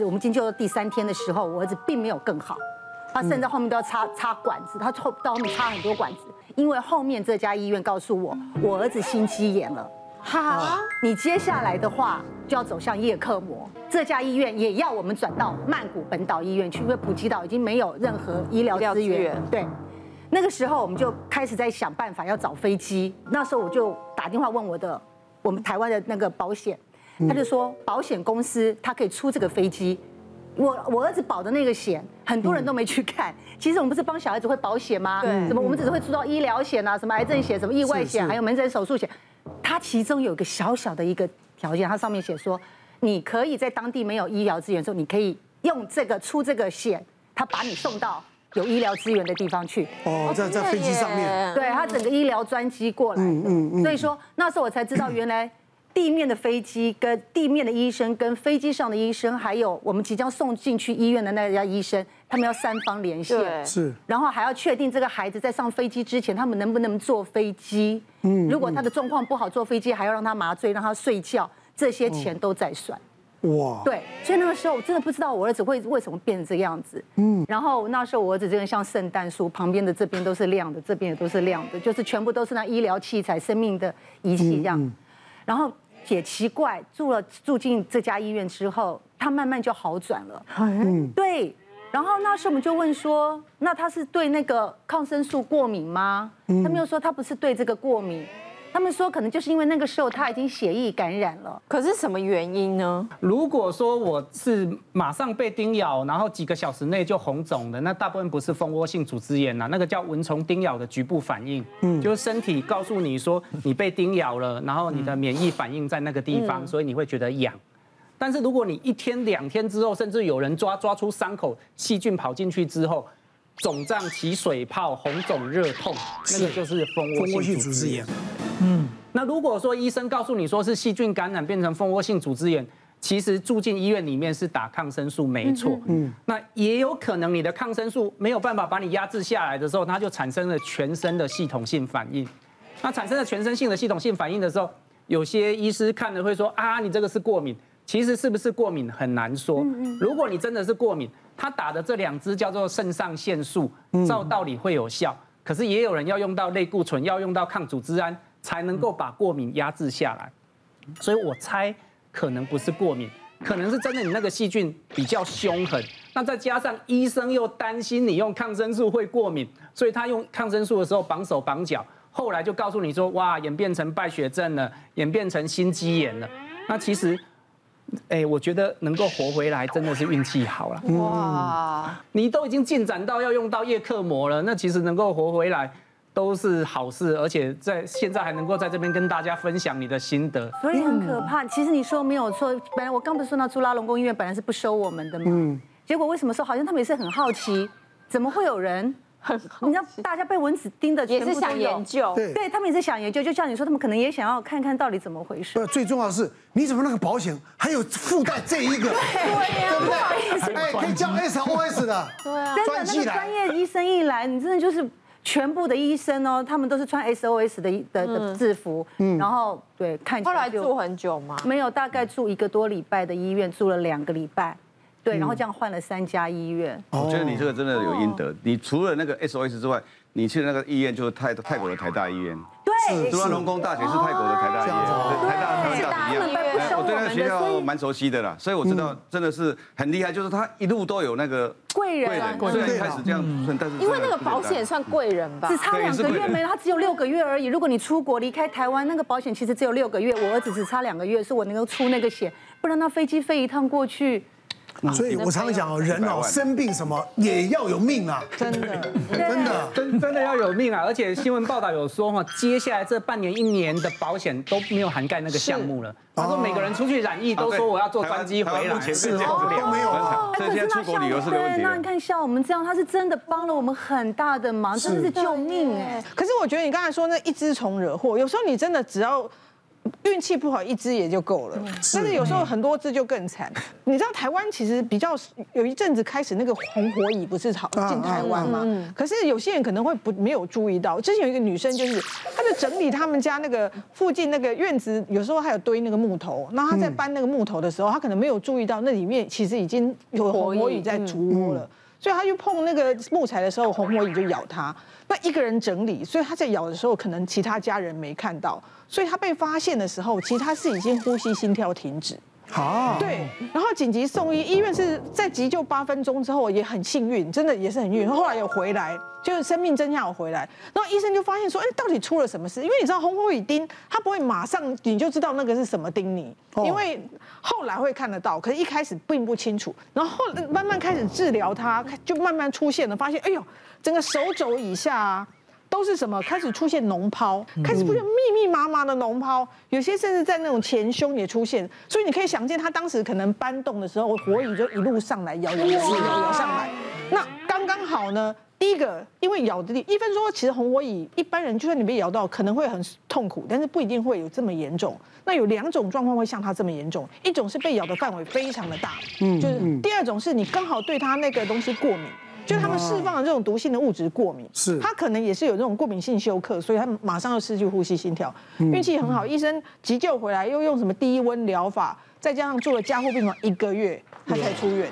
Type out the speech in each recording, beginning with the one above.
我们进去的第三天的时候，我儿子并没有更好，他甚至后面都要插插管子，他后到后面插很多管子，因为后面这家医院告诉我，我儿子心肌炎了。好，你接下来的话就要走向叶克膜，这家医院也要我们转到曼谷本岛医院去，因为普吉岛已经没有任何医疗资源。对，那个时候我们就开始在想办法要找飞机。那时候我就打电话问我的我们台湾的那个保险，他就说保险公司他可以出这个飞机。我我儿子保的那个险，很多人都没去看。其实我们不是帮小孩子会保险吗？对，什么我们只是会出到医疗险啊，什么癌症险、什么意外险，还有门诊手术险。它其中有一个小小的一个条件，它上面写说，你可以在当地没有医疗资源的时候，你可以用这个出这个险，它把你送到有医疗资源的地方去。哦，在在飞机上面，对，它整个医疗专机过来。嗯嗯嗯。所以说那时候我才知道，原来地面的飞机跟地面的医生跟飞机上的医生，还有我们即将送进去医院的那家医生，他们要三方连线。是。然后还要确定这个孩子在上飞机之前，他们能不能坐飞机。嗯，如果他的状况不好，坐飞机还要让他麻醉，让他睡觉，这些钱都在算。哇，对，所以那个时候我真的不知道我儿子会为什么变成这个样子。嗯，然后那时候我儿子真的像圣诞树，旁边的这边都是亮的，这边也都是亮的，就是全部都是那医疗器材、生命的仪器这样。然后也奇怪，住了住进这家医院之后，他慢慢就好转了。嗯，对。然后那时候我们就问说，那他是对那个抗生素过敏吗？他们又说他不是对这个过敏，他们说可能就是因为那个时候他已经血液感染了。可是什么原因呢？如果说我是马上被叮咬，然后几个小时内就红肿的，那大部分不是蜂窝性组织炎呐，那个叫蚊虫叮咬的局部反应，嗯，就是身体告诉你说你被叮咬了，然后你的免疫反应在那个地方，所以你会觉得痒。但是如果你一天两天之后，甚至有人抓抓出伤口，细菌跑进去之后，肿胀起水泡、红肿热痛，那个就是蜂窝性组织炎。嗯，那如果说医生告诉你说是细菌感染变成蜂窝性组织炎，其实住进医院里面是打抗生素没错。嗯，那也有可能你的抗生素没有办法把你压制下来的时候，它就产生了全身的系统性反应。那产生了全身性的系统性反应的时候，有些医师看了会说啊，你这个是过敏。其实是不是过敏很难说。如果你真的是过敏，他打的这两支叫做肾上腺素，照道理会有效。可是也有人要用到类固醇，要用到抗组织胺，才能够把过敏压制下来。所以我猜可能不是过敏，可能是真的你那个细菌比较凶狠。那再加上医生又担心你用抗生素会过敏，所以他用抗生素的时候绑手绑脚，后来就告诉你说，哇，演变成败血症了，演变成心肌炎了。那其实。哎，我觉得能够活回来真的是运气好了。哇，你都已经进展到要用到叶克膜了，那其实能够活回来都是好事，而且在现在还能够在这边跟大家分享你的心得，所以很可怕。其实你说没有错，本来我刚不是说到朱拉隆功医院本来是不收我们的嘛？嗯，结果为什么说好像他们也是很好奇，怎么会有人很？你知道大家被蚊子叮的，也是想研究，对，对他们也是想研究，就像你说，他们可能也想要看看到底怎么回事。不，最重要的是，你怎么那个保险还有附带这一个？对呀，不好意思，哎，可以叫 SOS 的。对啊，真的那个专业医生一来，你真的就是全部的医生哦，他们都是穿 SOS 的的的制服，嗯，然后对，看起来。后来住很久吗？没有，大概住一个多礼拜的医院，住了两个礼拜。对，然后这样换了三家医院。我觉得你这个真的有应得。你除了那个 SOS 之外，你去的那个医院就是泰泰国的台大医院。对，朱拉隆功大学是泰国的台大医院，台大台大医院。我对那个学校蛮熟悉的啦，所以我知道真的是很厉害，就是他一路都有那个贵人。贵人，虽然开始这样，但是因为那个保险算贵人吧，只差两个月没了，他只有六个月而已。如果你出国离开台湾，那个保险其实只有六个月。我儿子只差两个月，是我能够出那个险，不然那飞机飞一趟过去。所以我常常讲哦，人哦生病什么也要有命啊，真的，真的，真真的要有命啊！而且新闻报道有说哈，接下来这半年一年的保险都没有涵盖那个项目了。他说每个人出去染疫都说我要坐专机回来，是哦，都没有。所以现在出国旅游是没问题。那你看像我们这样，他是真的帮了我们很大的忙，真的是救命哎。可是我觉得你刚才说那一只虫惹祸，有时候你真的只要。运气不好一只也就够了，但是有时候很多只就更惨。你知道台湾其实比较有一阵子开始那个红火蚁不是好进台湾吗？可是有些人可能会不没有注意到，之前有一个女生就是她在整理他们家那个附近那个院子，有时候还有堆那个木头，那她在搬那个木头的时候，她可能没有注意到那里面其实已经有红火蚁在筑窝了。所以他去碰那个木材的时候，红魔蚁就咬他。那一个人整理，所以他在咬的时候，可能其他家人没看到。所以他被发现的时候，其实他是已经呼吸、心跳停止。好，对。然后紧急送医，医院是在急救八分钟之后，也很幸运，真的也是很幸运。后来有回来。就是生命真相有回来，然后医生就发现说，哎，到底出了什么事？因为你知道红火蚁叮，它不会马上你就知道那个是什么叮你，因为后来会看得到，可是一开始并不清楚。然后慢慢开始治疗它，就慢慢出现了，发现哎呦，整个手肘以下啊都是什么？开始出现脓泡，开始出现密密麻麻的脓泡，有些甚至在那种前胸也出现。所以你可以想见，他当时可能搬动的时候，火蚁就一路上来咬咬咬咬咬上来。那刚刚好呢。第一个，因为咬的，一分说，其实红火蚁一般人就算你被咬到，可能会很痛苦，但是不一定会有这么严重。那有两种状况会像它这么严重，一种是被咬的范围非常的大，嗯，就是第二种是你刚好对它那个东西过敏，就他们释放了这种毒性的物质过敏，是，他可能也是有这种过敏性休克，所以他马上就失去呼吸心跳。运气很好，医生急救回来，又用什么低温疗法，再加上住了加护病房一个月。他才出院，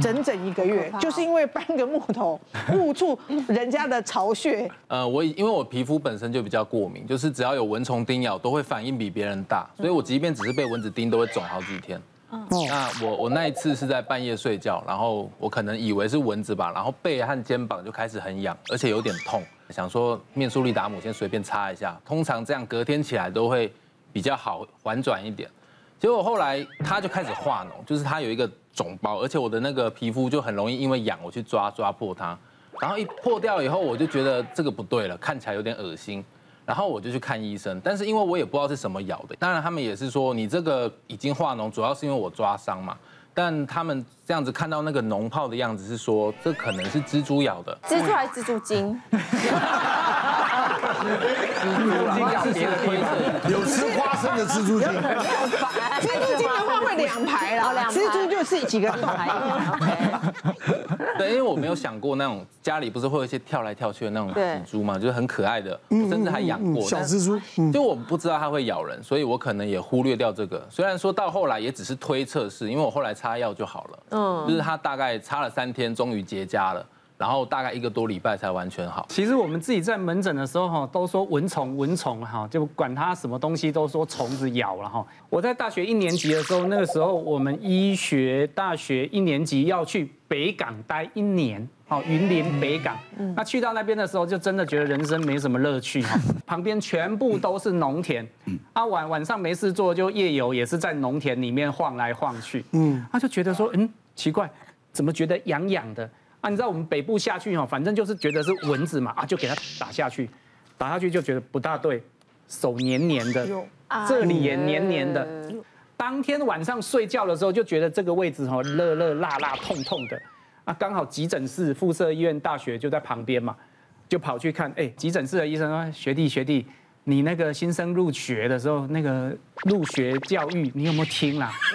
整整一个月，就是因为搬个木头误触人家的巢穴。呃，我因为我皮肤本身就比较过敏，就是只要有蚊虫叮咬，都会反应比别人大，所以我即便只是被蚊子叮，都会肿好几天。那我我那一次是在半夜睡觉，然后我可能以为是蚊子吧，然后背和肩膀就开始很痒，而且有点痛，想说面舒利达姆先随便擦一下，通常这样隔天起来都会比较好缓转一点。结果后来他就开始化脓，就是他有一个肿包，而且我的那个皮肤就很容易因为痒，我去抓抓破它，然后一破掉以后，我就觉得这个不对了，看起来有点恶心，然后我就去看医生，但是因为我也不知道是什么咬的，当然他们也是说你这个已经化脓，主要是因为我抓伤嘛。但他们这样子看到那个脓泡的样子，是说这可能是蜘蛛咬的。蜘蛛还是蜘蛛精？蜘蛛精咬别的推测，有吃花生的蜘蛛精。蜘蛛精会两排啦，蜘蛛就是几个排。对，因为我没有想过那种家里不是会有一些跳来跳去的那种蜘蛛嘛，就是很可爱的，甚至还养过小蜘蛛。就我不知道它会咬人，所以我可能也忽略掉这个。虽然说到后来也只是推测是，因为我后来。擦药就好了，嗯，就是它大概擦了三天，终于结痂了，然后大概一个多礼拜才完全好。其实我们自己在门诊的时候哈，都说蚊虫蚊虫哈，就管它什么东西都说虫子咬了哈。我在大学一年级的时候，那个时候我们医学大学一年级要去北港待一年，好，云林北港。那去到那边的时候，就真的觉得人生没什么乐趣哈，旁边全部都是农田，啊晚晚上没事做就夜游，也是在农田里面晃来晃去，嗯，他就觉得说，嗯，奇怪，怎么觉得痒痒的？啊，你知道我们北部下去哈，反正就是觉得是蚊子嘛，啊，就给它打下去，打下去就觉得不大对，手黏黏的。这里也黏黏的，当天晚上睡觉的时候就觉得这个位置哈热热辣辣痛痛的，啊，刚好急诊室附设医院大学就在旁边嘛，就跑去看，哎，急诊室的医生说，学弟学弟，你那个新生入学的时候那个入学教育你有没有听啦？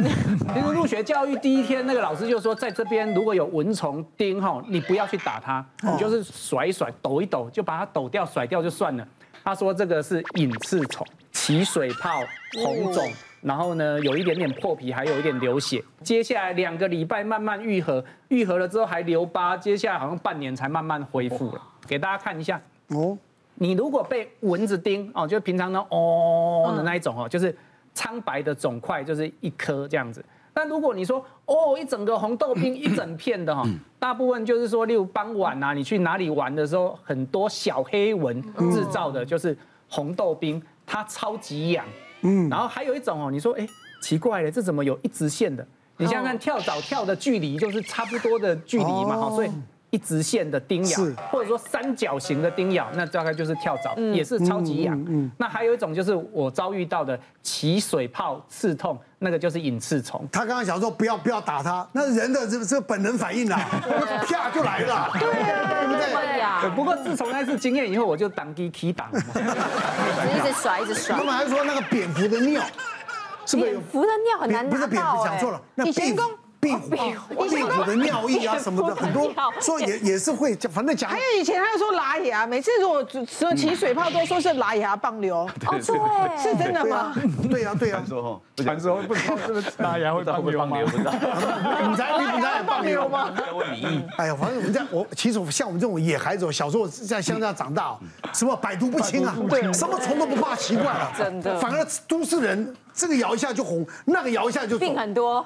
其实入学教育第一天那个老师就说，在这边如果有蚊虫叮吼，你不要去打它，你就是甩一甩抖一抖就把它抖掉甩掉就算了。他说这个是隐翅虫。起水泡、红肿，然后呢，有一点点破皮，还有一点流血。接下来两个礼拜慢慢愈合，愈合了之后还留疤，接下来好像半年才慢慢恢复了。给大家看一下哦，你如果被蚊子叮哦，就平常呢哦的那一种哦，就是苍白的肿块，就是一颗这样子。但如果你说哦，一整个红豆冰 一整片的哈，大部分就是说，例如傍晚啊，你去哪里玩的时候，很多小黑蚊制造的，就是红豆冰。它超级痒，嗯，然后还有一种哦，你说哎，奇怪了，这怎么有一直线的？你想想看，跳蚤跳的距离就是差不多的距离嘛，哈，所以一直线的叮咬，或者说三角形的叮咬，那大概就是跳蚤，也是超级痒。那还有一种就是我遭遇到的起水泡刺痛，那个就是隐翅虫。他刚刚想说不要不要打他，那人的这这本能反应啦，啪就来了，对对不对？会呀对，不过自从那次经验以后，我就挡机 key 挡嘛。一直甩，一直甩他。们还说那个蝙蝠的尿，是不是蝙？蝠的尿很难不是蝙蝠，讲错了，那以前壁虎壁虎壁虎的尿液啊什么的，很多说也也是会，反正讲还有以前他又说拉牙，每次如果说起水泡都说是拉牙棒流，哦，对，是真的吗？，对呀对呀，说哈，传说不知道是不是大牙会会不会放牛？不知道。你才你才棒流吗？哎呀，反正我们在我其实像我们这种野孩子，小时候在乡下长大，什么百毒不侵啊，什么虫都不怕，奇怪了，真的反而都市人这个摇一下就红，那个摇一下就病。很多。